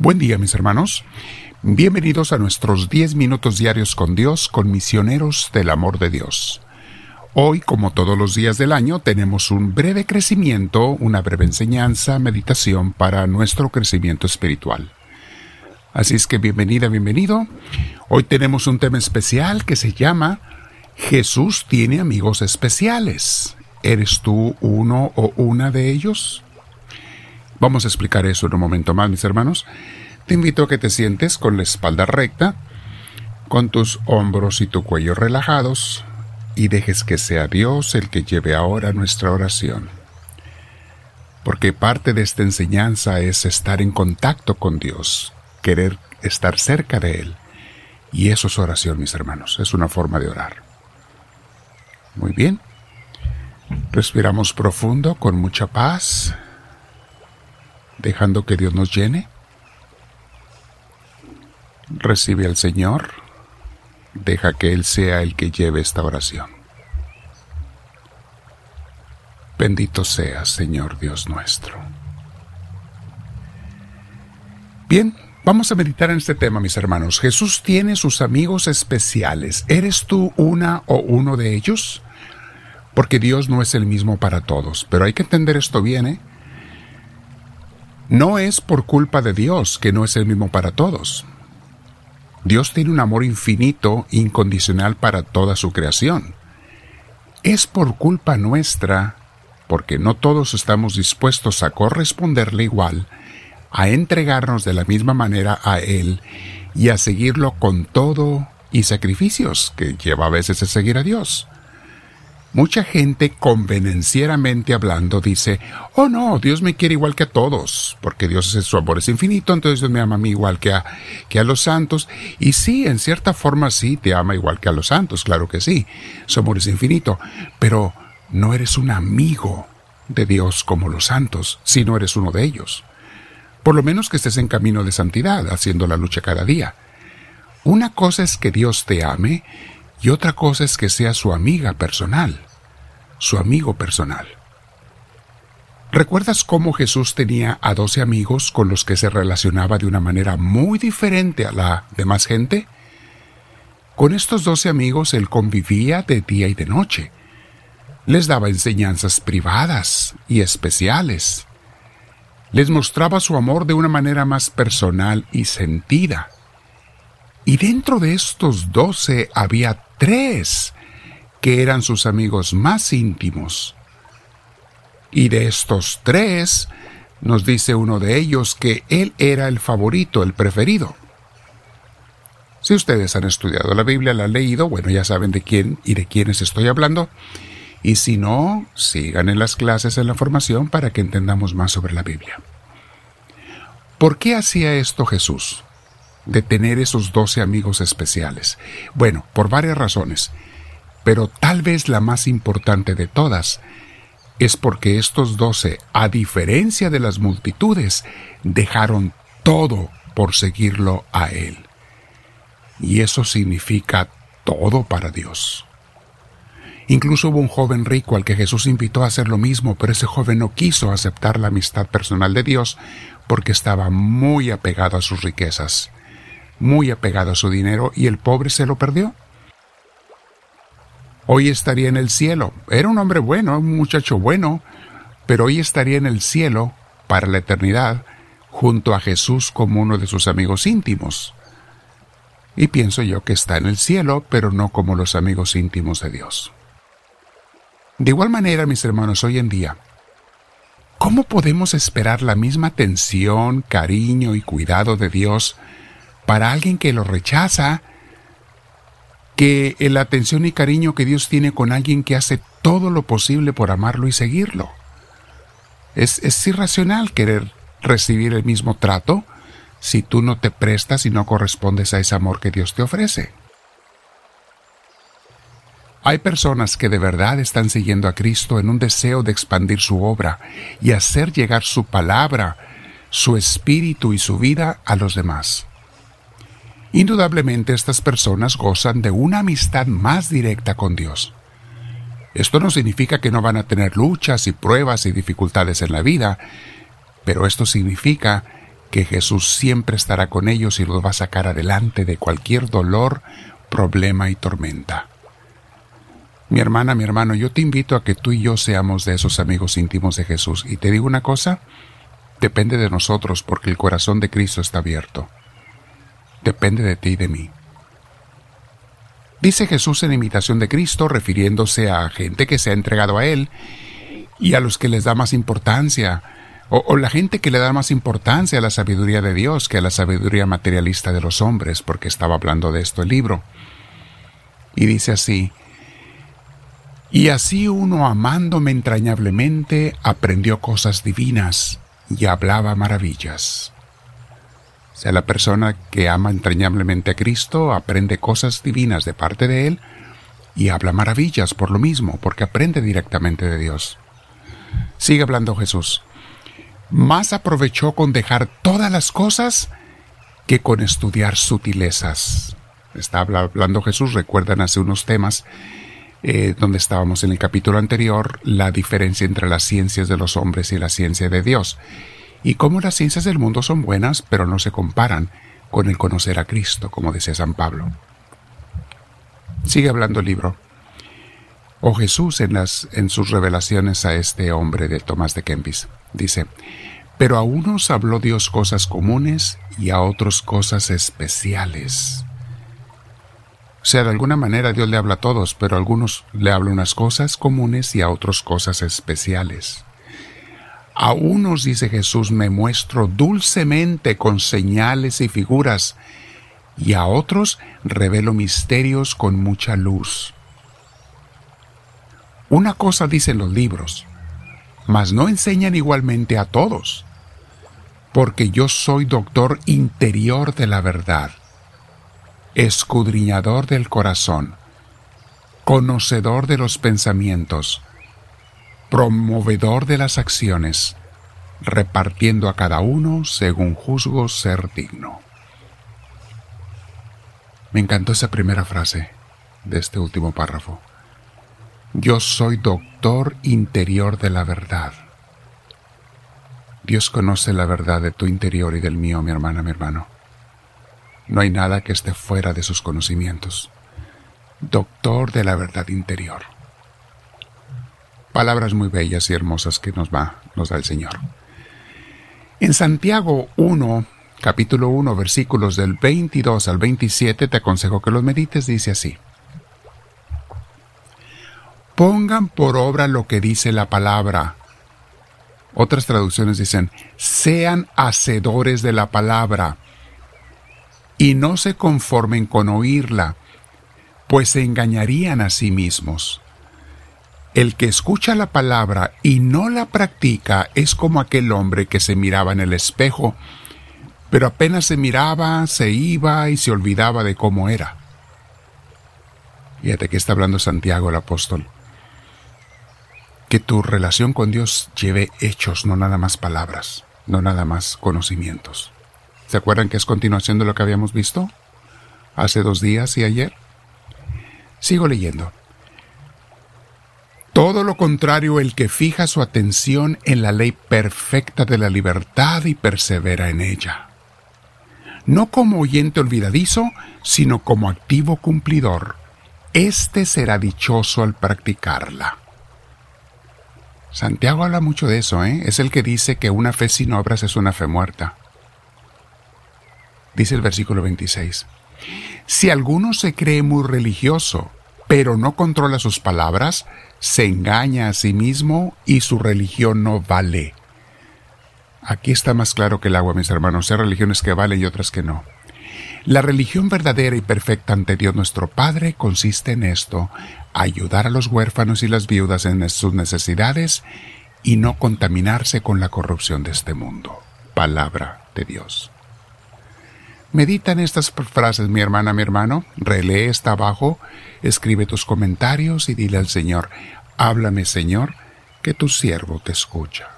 Buen día mis hermanos. Bienvenidos a nuestros 10 minutos diarios con Dios, con misioneros del amor de Dios. Hoy, como todos los días del año, tenemos un breve crecimiento, una breve enseñanza, meditación para nuestro crecimiento espiritual. Así es que bienvenida, bienvenido. Hoy tenemos un tema especial que se llama Jesús tiene amigos especiales. ¿Eres tú uno o una de ellos? Vamos a explicar eso en un momento más, mis hermanos. Te invito a que te sientes con la espalda recta, con tus hombros y tu cuello relajados, y dejes que sea Dios el que lleve ahora nuestra oración. Porque parte de esta enseñanza es estar en contacto con Dios, querer estar cerca de Él. Y eso es oración, mis hermanos, es una forma de orar. Muy bien. Respiramos profundo, con mucha paz dejando que Dios nos llene. Recibe al Señor, deja que Él sea el que lleve esta oración. Bendito seas, Señor Dios nuestro. Bien, vamos a meditar en este tema, mis hermanos. Jesús tiene sus amigos especiales. ¿Eres tú una o uno de ellos? Porque Dios no es el mismo para todos, pero hay que entender esto bien, ¿eh? No es por culpa de Dios que no es el mismo para todos. Dios tiene un amor infinito, incondicional para toda su creación. Es por culpa nuestra, porque no todos estamos dispuestos a corresponderle igual, a entregarnos de la misma manera a Él y a seguirlo con todo y sacrificios que lleva a veces a seguir a Dios. Mucha gente convenencieramente hablando dice, oh no, Dios me quiere igual que a todos, porque Dios es su amor es infinito, entonces Dios me ama a mí igual que a, que a los santos. Y sí, en cierta forma sí, te ama igual que a los santos, claro que sí, su amor es infinito, pero no eres un amigo de Dios como los santos, si no eres uno de ellos. Por lo menos que estés en camino de santidad, haciendo la lucha cada día. Una cosa es que Dios te ame y otra cosa es que sea su amiga personal, su amigo personal. ¿Recuerdas cómo Jesús tenía a doce amigos con los que se relacionaba de una manera muy diferente a la demás gente? Con estos doce amigos él convivía de día y de noche. Les daba enseñanzas privadas y especiales. Les mostraba su amor de una manera más personal y sentida. Y dentro de estos doce había tres que eran sus amigos más íntimos. Y de estos tres, nos dice uno de ellos que él era el favorito, el preferido. Si ustedes han estudiado la Biblia, la han leído, bueno, ya saben de quién y de quiénes estoy hablando. Y si no, sigan en las clases en la formación para que entendamos más sobre la Biblia. ¿Por qué hacía esto Jesús? De tener esos doce amigos especiales? Bueno, por varias razones, pero tal vez la más importante de todas es porque estos doce, a diferencia de las multitudes, dejaron todo por seguirlo a Él. Y eso significa todo para Dios. Incluso hubo un joven rico al que Jesús invitó a hacer lo mismo, pero ese joven no quiso aceptar la amistad personal de Dios porque estaba muy apegado a sus riquezas muy apegado a su dinero y el pobre se lo perdió. Hoy estaría en el cielo. Era un hombre bueno, un muchacho bueno, pero hoy estaría en el cielo para la eternidad junto a Jesús como uno de sus amigos íntimos. Y pienso yo que está en el cielo, pero no como los amigos íntimos de Dios. De igual manera, mis hermanos, hoy en día, ¿cómo podemos esperar la misma atención, cariño y cuidado de Dios para alguien que lo rechaza, que la atención y cariño que Dios tiene con alguien que hace todo lo posible por amarlo y seguirlo. Es, es irracional querer recibir el mismo trato si tú no te prestas y no correspondes a ese amor que Dios te ofrece. Hay personas que de verdad están siguiendo a Cristo en un deseo de expandir su obra y hacer llegar su palabra, su espíritu y su vida a los demás. Indudablemente estas personas gozan de una amistad más directa con Dios. Esto no significa que no van a tener luchas y pruebas y dificultades en la vida, pero esto significa que Jesús siempre estará con ellos y los va a sacar adelante de cualquier dolor, problema y tormenta. Mi hermana, mi hermano, yo te invito a que tú y yo seamos de esos amigos íntimos de Jesús. Y te digo una cosa, depende de nosotros porque el corazón de Cristo está abierto. Depende de ti y de mí. Dice Jesús en imitación de Cristo, refiriéndose a gente que se ha entregado a Él y a los que les da más importancia, o, la gente que le da más importancia a la sabiduría de Dios que a la sabiduría materialista de los hombres, porque estaba hablando de esto el libro. Y dice así, y así uno amándome entrañablemente aprendió cosas divinas y hablaba maravillas. Sea, la persona que ama entrañablemente a Cristo aprende cosas divinas de parte de Él y habla maravillas por lo mismo, porque aprende directamente de Dios. Sigue hablando Jesús. Más aprovechó con dejar todas las cosas que con estudiar sutilezas. Está hablando Jesús, recuerdan hace unos temas eh, donde estábamos en el capítulo anterior, la diferencia entre las ciencias de los hombres y la ciencia de Dios, y cómo las ciencias del mundo son buenas, pero no se comparan con el conocer a Cristo, como decía San Pablo. Sigue hablando el libro. O Jesús en, las, en sus revelaciones a este hombre de Tomás de Kempis. Dice, pero a unos habló Dios cosas comunes y a otros cosas especiales o sea, de alguna manera Dios le habla a todos, pero a algunos le habla unas cosas comunes y a otros cosas especiales. A unos, dice Jesús, me muestro dulcemente con señales y figuras, y a otros revelo misterios con mucha luz. Una cosa dicen los libros, mas no enseñan igualmente a todos, porque yo soy doctor interior de la verdad escudriñador del corazón, conocedor de los pensamientos, promovedor de las acciones, repartiendo a cada uno según juzgo ser digno. Me encantó esa primera frase de este último párrafo. Yo soy doctor interior de la verdad. Dios conoce la verdad de tu interior y del mío, mi hermana, mi hermano. No hay nada que esté fuera de sus conocimientos. Doctor de la verdad interior. Palabras muy bellas y hermosas que nos va, nos da el Señor. En Santiago 1, capítulo 1, versículos del 22 al 27, te aconsejo que los medites, dice así. Pongan por obra lo que dice la palabra. Otras traducciones dicen, sean hacedores de la palabra y no se conformen con oírla, pues se engañarían a sí mismos. El que escucha la palabra y no la practica es como aquel hombre que se miraba en el espejo, pero apenas se miraba, se iba y se olvidaba de cómo era. Fíjate que está hablando Santiago el apóstol. Que tu relación con Dios lleve hechos, no nada más palabras, no nada más conocimientos. ¿Se acuerdan que es continuación de lo que habíamos visto? Hace dos días y ayer. Sigo leyendo. Todo lo contrario, el que fija su atención en la ley perfecta de la libertad y persevera en ella. No como oyente olvidadizo, sino como activo cumplidor. Este será dichoso al practicarla. Santiago habla mucho de eso, ¿eh? Es el que dice que una fe sin obras es una fe muerta dice el versículo 26. Si alguno se cree muy religioso, pero no controla sus palabras, se engaña a sí mismo y su religión no vale. Aquí está más claro que el agua, mis hermanos. Hay religiones que valen y otras que no. La religión verdadera y perfecta ante Dios nuestro Padre consiste en esto, ayudar a los huérfanos y las viudas en sus necesidades y no contaminarse con la corrupción de este mundo. Palabra de Dios. Medita en estas frases, mi hermana, mi hermano, relee está abajo, escribe tus comentarios y dile al Señor, háblame Señor, que tu siervo te escucha.